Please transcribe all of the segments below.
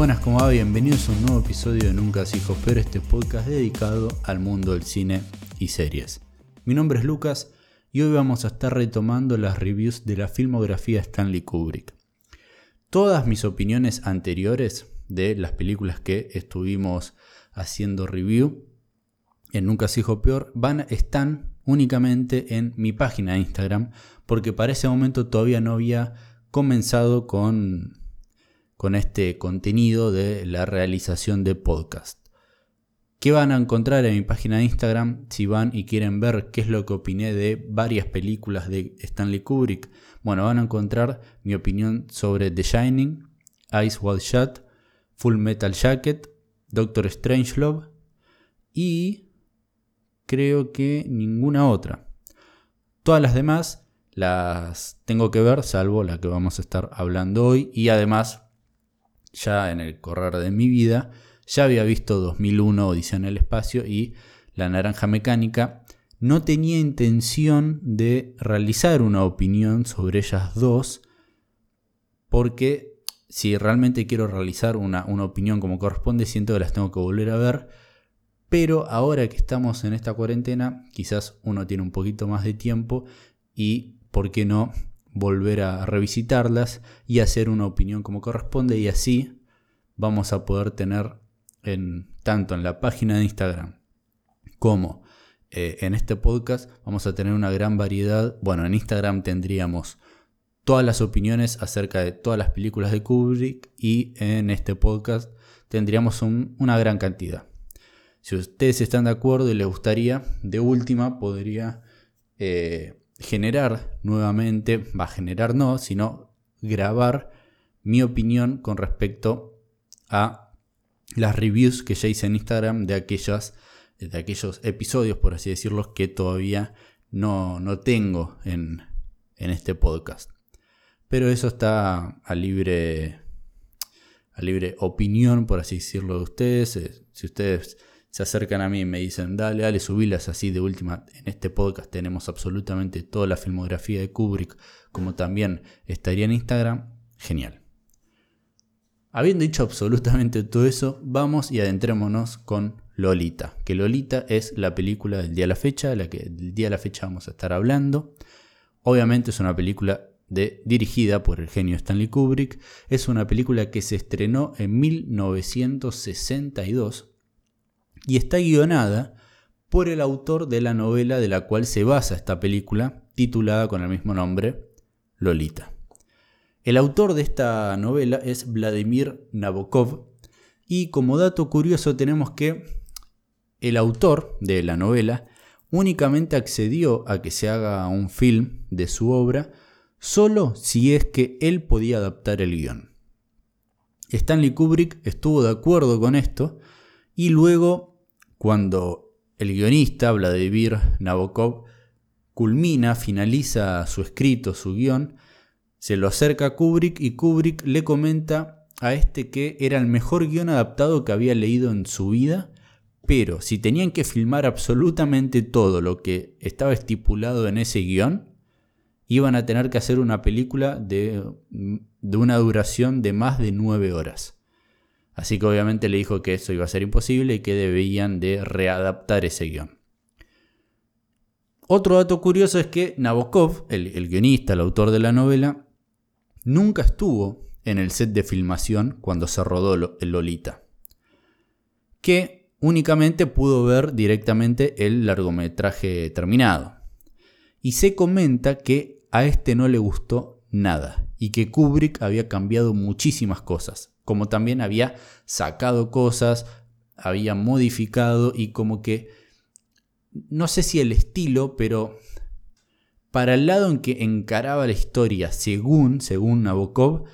Buenas, ¿cómo va? Bienvenidos a un nuevo episodio de Nunca hijos, pero este podcast dedicado al mundo del cine y series. Mi nombre es Lucas y hoy vamos a estar retomando las reviews de la filmografía Stanley Kubrick. Todas mis opiniones anteriores de las películas que estuvimos haciendo review en Nunca se hijo peor van, están únicamente en mi página de Instagram porque para ese momento todavía no había comenzado con con este contenido de la realización de podcast. ¿Qué van a encontrar en mi página de Instagram si van y quieren ver qué es lo que opiné de varias películas de Stanley Kubrick? Bueno, van a encontrar mi opinión sobre The Shining, Ice Wide Shut, Full Metal Jacket, Doctor Strangelove y creo que ninguna otra. Todas las demás las tengo que ver, salvo la que vamos a estar hablando hoy y además ya en el correr de mi vida, ya había visto 2001 Odisea en el Espacio y La Naranja Mecánica. No tenía intención de realizar una opinión sobre ellas dos, porque si realmente quiero realizar una, una opinión como corresponde, siento que las tengo que volver a ver. Pero ahora que estamos en esta cuarentena, quizás uno tiene un poquito más de tiempo y, ¿por qué no? Volver a revisitarlas y hacer una opinión como corresponde y así vamos a poder tener en, tanto en la página de Instagram como eh, en este podcast vamos a tener una gran variedad. Bueno, en Instagram tendríamos todas las opiniones acerca de todas las películas de Kubrick y en este podcast tendríamos una gran cantidad. Si ustedes están de acuerdo y les gustaría, de última podría eh, generar nuevamente, va a generar no, sino grabar mi opinión con respecto a las reviews que ya hice en Instagram de, aquellas, de aquellos episodios, por así decirlo, que todavía no, no tengo en, en este podcast. Pero eso está a libre, a libre opinión, por así decirlo, de ustedes. Eh, si ustedes se acercan a mí y me dicen, dale, dale, subilas así de última. En este podcast tenemos absolutamente toda la filmografía de Kubrick, como también estaría en Instagram, genial. Habiendo dicho absolutamente todo eso, vamos y adentrémonos con Lolita, que Lolita es la película del día a la fecha, la que del día a la fecha vamos a estar hablando. Obviamente es una película de, dirigida por el genio Stanley Kubrick, es una película que se estrenó en 1962 y está guionada por el autor de la novela de la cual se basa esta película, titulada con el mismo nombre, Lolita. El autor de esta novela es Vladimir Nabokov y como dato curioso tenemos que el autor de la novela únicamente accedió a que se haga un film de su obra solo si es que él podía adaptar el guion. Stanley Kubrick estuvo de acuerdo con esto y luego cuando el guionista Vladimir Nabokov culmina, finaliza su escrito, su guion, se lo acerca a Kubrick y Kubrick le comenta a este que era el mejor guion adaptado que había leído en su vida, pero si tenían que filmar absolutamente todo lo que estaba estipulado en ese guion, iban a tener que hacer una película de, de una duración de más de nueve horas. Así que obviamente le dijo que eso iba a ser imposible y que debían de readaptar ese guion. Otro dato curioso es que Nabokov, el, guionista, el autor de la novela, nunca estuvo en el set de filmación cuando se rodó el Lolita, que únicamente pudo ver directamente el largometraje terminado. Y se comenta que a este no le gustó nada y que Kubrick había cambiado muchísimas cosas como también había sacado cosas, había modificado y como que, no sé si el estilo, pero para el lado en que encaraba la historia, según, según Nabokov,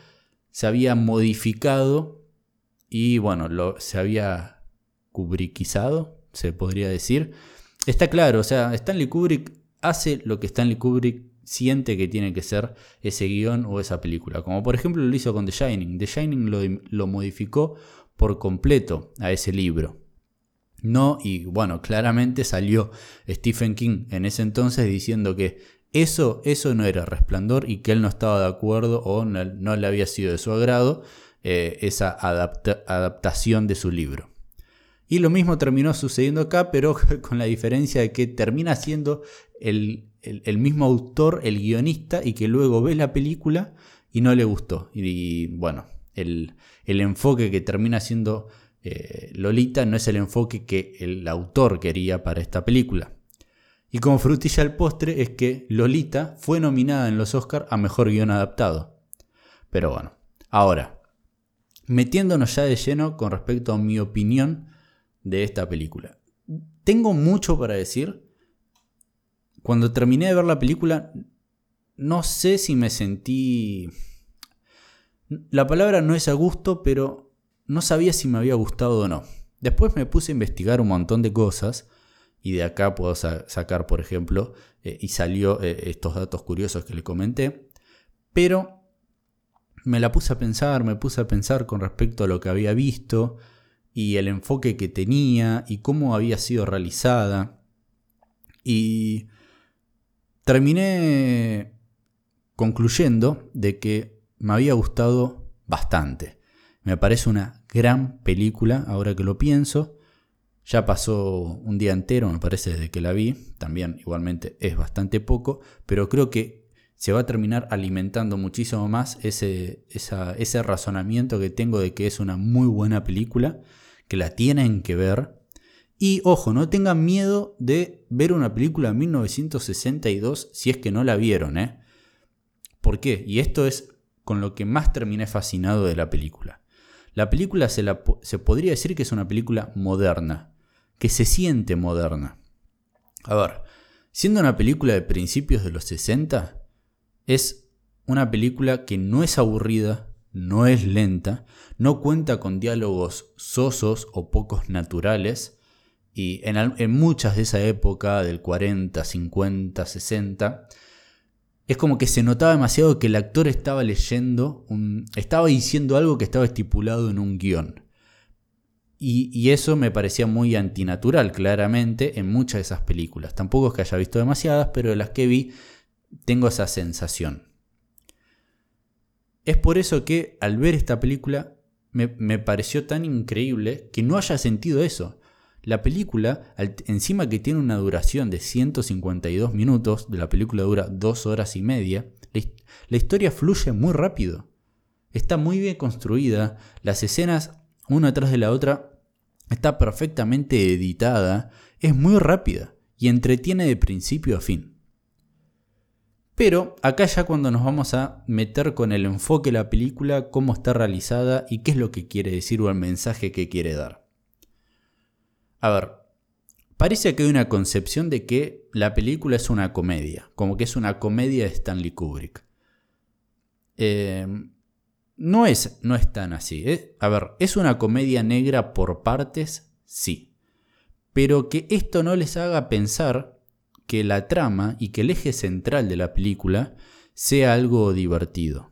se había modificado y bueno, lo, se había kubrickizado, se podría decir. Está claro, o sea, Stanley Kubrick hace lo que Stanley Kubrick siente que tiene que ser ese guion o esa película. Como por ejemplo lo hizo con The Shining. The Shining lo, modificó por completo a ese libro. No, y bueno, claramente salió Stephen King en ese entonces diciendo que eso, eso no era resplandor y que él no estaba de acuerdo o no, le había sido de su agrado. eh, esa adaptación de su libro. Y lo mismo terminó sucediendo acá, pero con la diferencia de que termina siendo el, mismo autor, el guionista, y que luego ve la película y no le gustó. Y, bueno, el, enfoque que termina siendo eh, Lolita no es el enfoque que el autor quería para esta película. Y como frutilla al postre es que Lolita fue nominada en los Oscars a Mejor Guión Adaptado. Pero bueno, ahora, metiéndonos ya de lleno con respecto a mi opinión de esta película. Tengo mucho para decir. Cuando terminé de ver la película, no sé si me sentí... La palabra no es a gusto, pero no sabía si me había gustado o no. Después me puse a investigar un montón de cosas y de acá puedo sacar, por ejemplo, eh, y salió eh, estos datos curiosos que le comenté, pero me la puse a pensar, me puse a pensar con respecto a lo que había visto y el enfoque que tenía y cómo había sido realizada. Y terminé concluyendo de que me había gustado bastante. Me parece una gran película, ahora que lo pienso. Ya pasó un día entero, me parece, desde que la vi. También igualmente es bastante poco, pero creo que se va a terminar alimentando muchísimo más ese, ese razonamiento que tengo de que es una muy buena película, que la tienen que ver. Y ojo, no tengan miedo de ver una película de 1962 si es que no la vieron, ¿eh? ¿Por qué? Y esto es con lo que más terminé fascinado de la película. La película se, se podría decir que es una película moderna que se siente moderna. A ver, siendo una película de principios de los 60, es una película que no es aburrida, no es lenta, no cuenta con diálogos sosos o pocos naturales, y en, muchas de esa época, del 40, 50, 60, es como que se notaba demasiado que el actor estaba leyendo, estaba diciendo algo que estaba estipulado en un guion. Y, eso me parecía muy antinatural, claramente, en muchas de esas películas. Tampoco es que haya visto demasiadas, pero de las que vi tengo esa sensación. Es por eso que al ver esta película me, pareció tan increíble que no haya sentido eso. La película, encima que tiene una duración de 152 minutos, de la película dura 2 horas y media, la historia fluye muy rápido. Está muy bien construida, las escenas una tras de la otra, está perfectamente editada, es muy rápida y entretiene de principio a fin. Pero acá ya cuando nos vamos a meter con el enfoque de la película, cómo está realizada y qué es lo que quiere decir o el mensaje que quiere dar. A ver, parece que hay una concepción de que la película es una comedia, como que es una comedia de Stanley Kubrick. Eh, no es, no es tan así. ¿eh? A ver, ¿es una comedia negra por partes? Sí. Pero que esto no les haga pensar que la trama y que el eje central de la película sea algo divertido.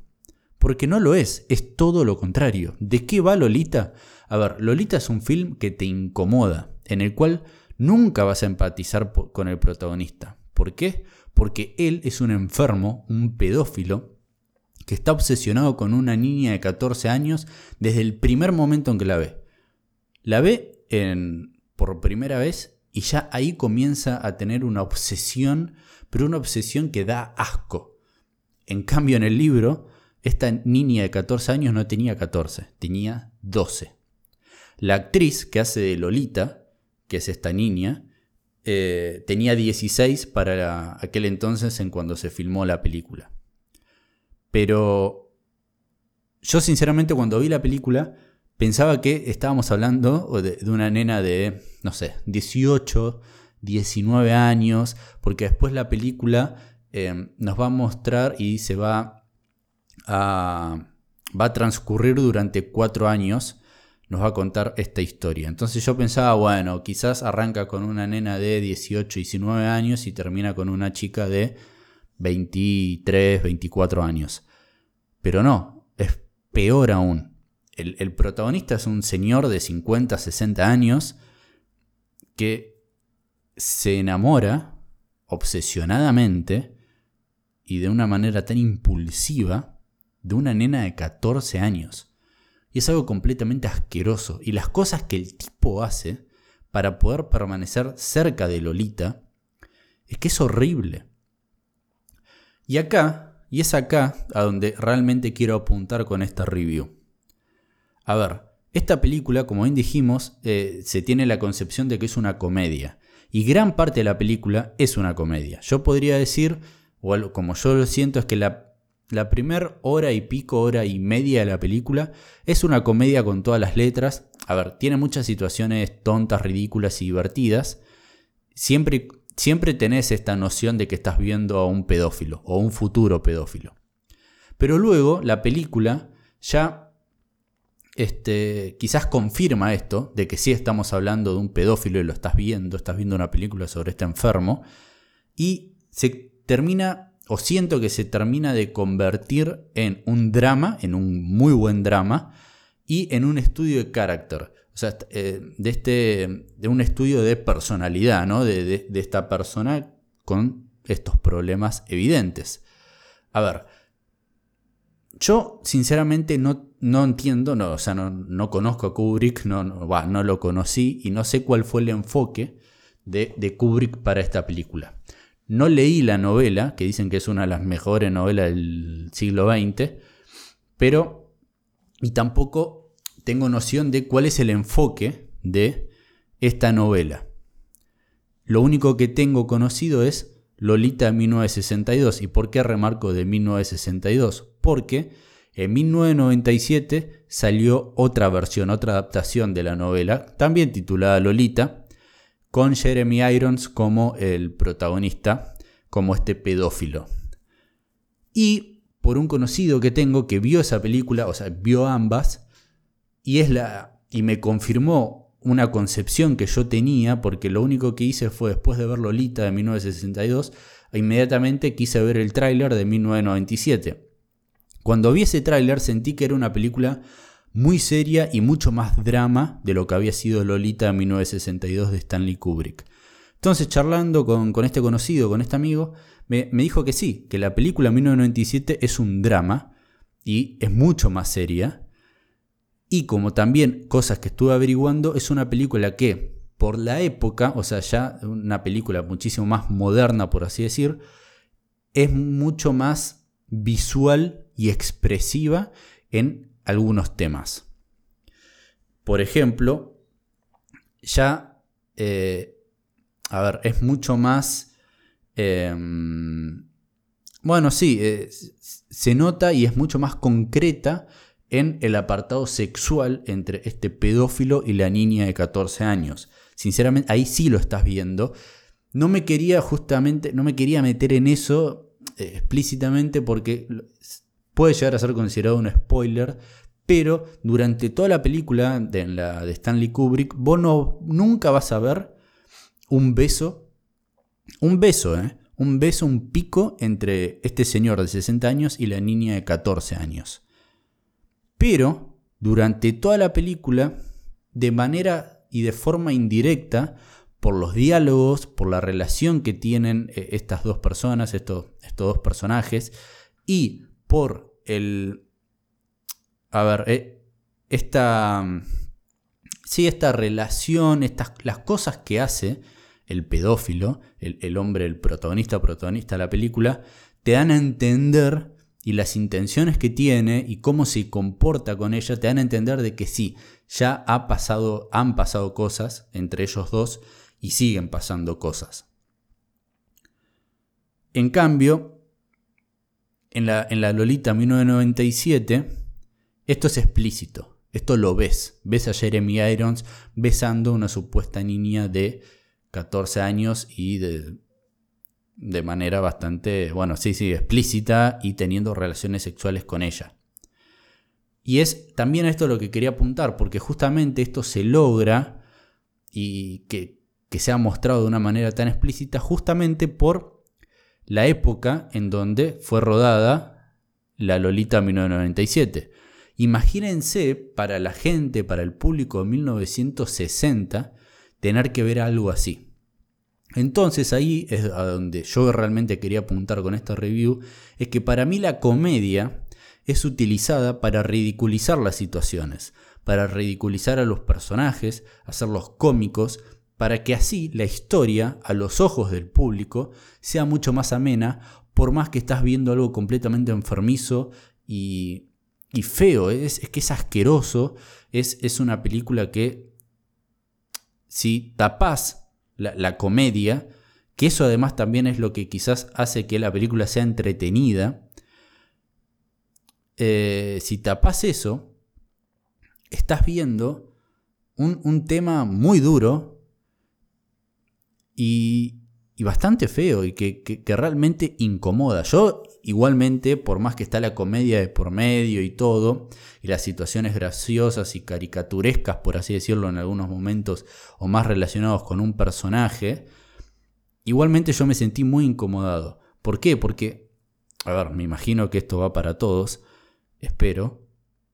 Porque no lo es, es todo lo contrario. ¿De qué va Lolita? A ver, Lolita es un film que te incomoda, en el cual nunca vas a empatizar con el protagonista. ¿Por qué? Porque él es un enfermo, un pedófilo, que está obsesionado con una niña de 14 años desde el primer momento en que la ve. La ve en, por primera vez y ya ahí comienza a tener una obsesión, pero una obsesión que da asco. En cambio, en el libro, esta niña de 14 años no tenía 14, tenía 12. La actriz que hace de Lolita, que es esta niña, eh, tenía 16 para aquel entonces en cuando se filmó la película. Pero yo sinceramente cuando vi la película pensaba que estábamos hablando de, una nena de, no sé, 18, 19 años, porque después la película em, nos va a mostrar y se va a, va a transcurrir durante cuatro años, nos va a contar esta historia. Entonces yo pensaba, bueno, quizás arranca con una nena de 18, 19 años y termina con una chica de 23, 24 años. Pero no, es peor aún. El, protagonista es un señor de 50, 60 años que se enamora obsesionadamente y de una manera tan impulsiva de una nena de 14 años. Y es algo completamente asqueroso. Y las cosas que el tipo hace para poder permanecer cerca de Lolita, es que es horrible. Y acá, y es acá a donde realmente quiero apuntar con esta review. A ver, esta película, como bien dijimos, eh, se tiene la concepción de que es una comedia. Y gran parte de la película es una comedia. Yo podría decir, o como yo lo siento, es que la, la primera hora y pico, hora y media de la película es una comedia con todas las letras. A ver, tiene muchas situaciones tontas, ridículas y divertidas. Siempre siempre tenés esta noción de que estás viendo a un pedófilo o un futuro pedófilo. Pero luego la película ya este, quizás confirma esto, de que sí estamos hablando de un pedófilo y lo estás viendo, estás viendo una película sobre este enfermo, y se termina, o siento que se termina de convertir en un drama, en un muy buen drama, y en un estudio de carácter. O sea, eh, de, este, de un estudio de personalidad, ¿no? De, esta persona con estos problemas evidentes. A ver, yo sinceramente no, no entiendo, no, o sea, no, conozco a Kubrick, no, no, lo conocí y no sé cuál fue el enfoque de, de, Kubrick para esta película. No leí la novela, que dicen que es una de las mejores novelas del siglo XX, pero... Y tampoco tengo noción de cuál es el enfoque de esta novela. Lo único que tengo conocido es Lolita 1962. ¿Y por qué remarco de 1962? Porque en 1997 salió otra versión, otra adaptación de la novela, también titulada Lolita, con Jeremy Irons como el protagonista, como este pedófilo. Y por un conocido que tengo que vio esa película, o sea, vio ambas, y es la y me confirmó una concepción que yo tenía porque lo único que hice fue después de ver Lolita de 1962 inmediatamente quise ver el tráiler de 1997. Cuando vi ese tráiler sentí que era una película muy seria y mucho más drama de lo que había sido Lolita de 1962 de Stanley Kubrick. Entonces charlando con, este conocido, con este amigo, me, me dijo que sí, que la película 1997 es un drama y es mucho más seria y como también cosas que estuve averiguando, es una película que por la época, o sea, ya una película muchísimo más moderna, por así decir, es mucho más visual y expresiva en algunos temas. Por ejemplo, ya, eh, a ver, es mucho más... Em, bueno, sí, eh, se nota y es mucho más concreta en el apartado sexual entre este pedófilo y la niña de 14 años. Sinceramente, ahí sí lo estás viendo. No me quería justamente, no me quería meter en eso eh, explícitamente porque puede llegar a ser considerado un spoiler, pero durante toda la película de, la de Stanley Kubrick, vos no, nunca vas a ver un beso, un beso, ¿eh? un beso, un pico entre este señor de 60 años y la niña de 14 años. Pero durante toda la película, de manera y de forma indirecta, por los diálogos, por la relación que tienen eh, estas dos personas, estos, estos dos personajes, y por el... A ver, eh, esta... Sí, esta relación, estas, las cosas que hace el pedófilo, el, el hombre, el protagonista, protagonista de la película, te dan a entender y las intenciones que tiene y cómo se comporta con ella te dan a entender de que sí, ya ha pasado, han pasado cosas entre ellos dos y siguen pasando cosas. En cambio, en la, en la Lolita 1997, esto es explícito, esto lo ves, ves a Jeremy Irons besando a una supuesta niña de 14 años y de de manera bastante, bueno, sí, sí, explícita y teniendo relaciones sexuales con ella. Y es también esto lo que quería apuntar, porque justamente esto se logra y que, que se ha mostrado de una manera tan explícita justamente por la época en donde fue rodada la Lolita 1997. Imagínense para la gente, para el público de 1960, tener que ver algo así. Entonces ahí es a donde yo realmente quería apuntar con esta review, es que para mí la comedia es utilizada para ridiculizar las situaciones, para ridiculizar a los personajes, hacerlos cómicos, para que así la historia, a los ojos del público, sea mucho más amena, por más que estás viendo algo completamente enfermizo y, feo, es, que es asqueroso, es, es, una película que si tapas la comedia, que eso además también es lo que quizás hace que la película sea entretenida, eh, si tapas eso, estás viendo un, tema muy duro y, bastante feo y que, que, realmente incomoda. Yo igualmente, por más que está la comedia de por medio y todo, y las situaciones graciosas y caricaturescas, por así decirlo, en algunos momentos, o más relacionados con un personaje, igualmente yo me sentí muy incomodado. ¿Por qué? Porque, a ver, me imagino que esto va para todos, espero,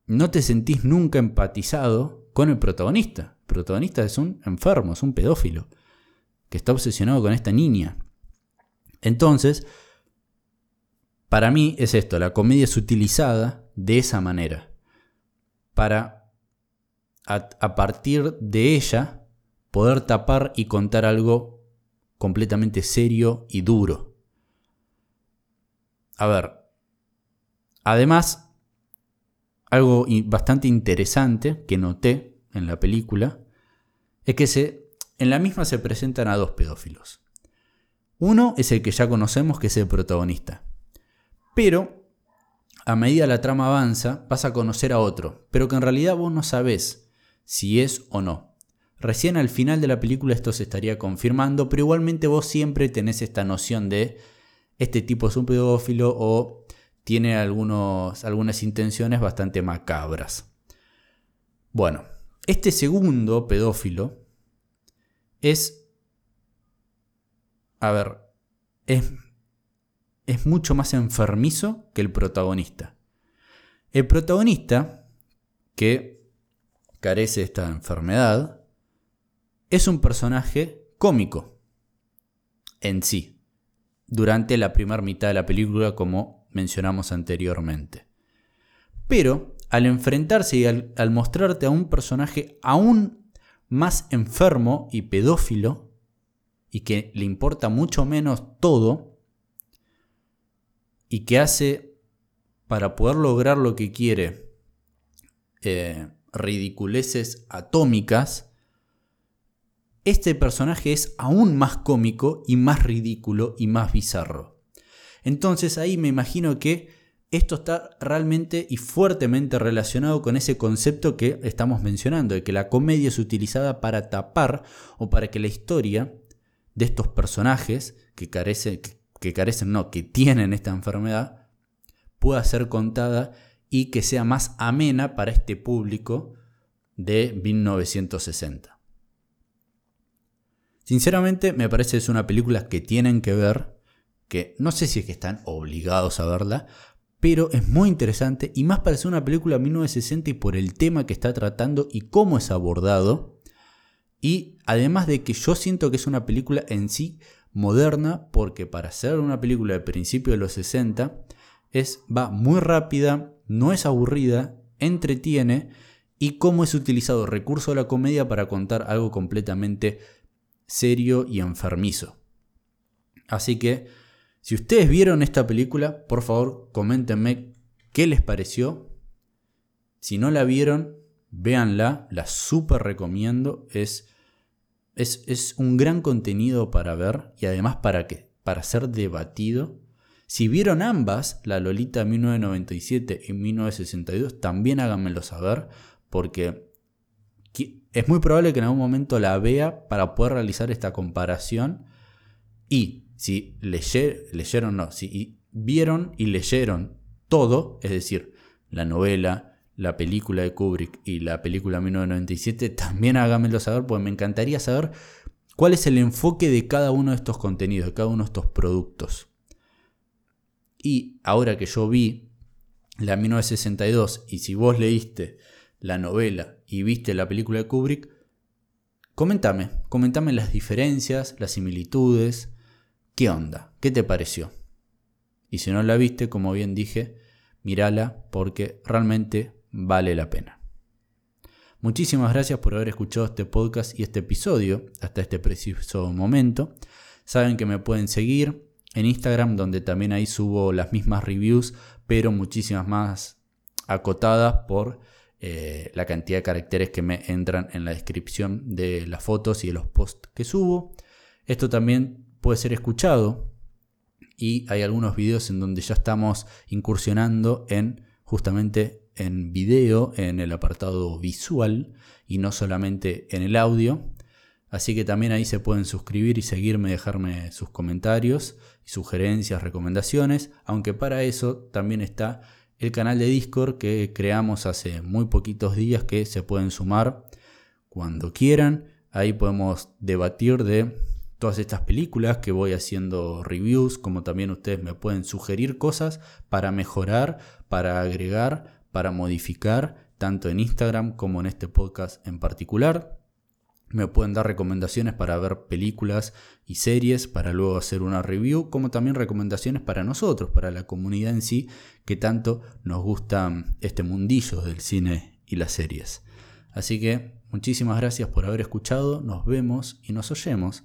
no te sentís nunca empatizado con el protagonista. El protagonista es un enfermo, es un pedófilo, que está obsesionado con esta niña. Entonces, para mí es esto, la comedia es utilizada de esa manera, para a, partir de ella poder tapar y contar algo completamente serio y duro. A ver, además, algo bastante interesante que noté en la película es que se, en la misma se presentan a dos pedófilos. Uno es el que ya conocemos, que es el protagonista. Pero, a medida la trama avanza, vas a conocer a otro, pero que en realidad vos no sabés si es o no. Recién al final de la película esto se estaría confirmando, pero igualmente vos siempre tenés esta noción de este tipo es un pedófilo o tiene algunos, algunas intenciones bastante macabras. Bueno, este segundo pedófilo es, a ver, es, es mucho más enfermizo que el protagonista. El protagonista, que carece de esta enfermedad, es un personaje cómico en sí, durante la primera mitad de la película como mencionamos anteriormente. Pero al enfrentarse y al, mostrarte a un personaje aún más enfermo y pedófilo, y que le importa mucho menos todo, y que hace para poder lograr lo que quiere eh, ridiculeces atómicas, este personaje es aún más cómico y más ridículo y más bizarro. Entonces ahí me imagino que esto está realmente y fuertemente relacionado con ese concepto que estamos mencionando, de que la comedia es utilizada para tapar o para que la historia de estos personajes que carecen, que carecen, no, que tienen esta enfermedad, pueda ser contada y que sea más amena para este público de 1960. Sinceramente me parece que es una película que tienen que ver que no sé si es que están obligados a verla, pero es muy interesante y más para ser una película de 1960 y por el tema que está tratando y cómo es abordado. Y además de que yo siento que es una película en sí moderna, porque para ser una película de principio de los 60 es, va muy rápida, no es aburrida, entretiene y cómo es utilizado recurso de la comedia para contar algo completamente serio y enfermizo. Así que si ustedes vieron esta película, por favor, coméntenme qué les pareció. Si no la vieron, véanla, la súper recomiendo. Es, es, es, un gran contenido para ver y además para, que, para ser debatido. Si vieron ambas, la Lolita 1997 y 1962, también háganmelo saber porque es muy probable que en algún momento la vea para poder realizar esta comparación y si leyeron, no, si vieron y leyeron todo, es decir, la novela, la película de Kubrick y la película 1997, también háganmelo saber, porque me encantaría saber cuál es el enfoque de cada uno de estos contenidos, de cada uno de estos productos. Y ahora que yo vi la 1962 y si vos leíste la novela y viste la película de Kubrick, comentame, comentame las diferencias, las similitudes, ¿Qué onda? ¿Qué te pareció? Y si no la viste, como bien dije, mírala porque realmente vale la pena. Muchísimas gracias por haber escuchado este podcast y este episodio hasta este preciso momento. Saben que me pueden seguir en Instagram donde también ahí subo las mismas reviews pero muchísimas más acotadas por eh, la cantidad de caracteres que me entran en la descripción de las fotos y de los posts que subo. Esto también puede ser escuchado y hay algunos videos en donde ya estamos incursionando en justamente en video, en el apartado visual y no solamente en el audio. Así que también ahí se pueden suscribir y seguirme, dejarme sus comentarios sugerencias, recomendaciones, aunque para eso también está el canal de Discord que creamos hace muy poquitos días que se pueden sumar cuando quieran. Ahí podemos debatir de todas estas películas que voy haciendo reviews, como también ustedes me pueden sugerir cosas para mejorar, para agregar, para modificar, tanto en Instagram como en este podcast en particular. Me pueden dar recomendaciones para ver películas y series para luego hacer una review, como también recomendaciones para nosotros, para la comunidad en sí, que tanto nos gusta este mundillo del cine y las series. Así que muchísimas gracias por haber escuchado, nos vemos y nos oyemos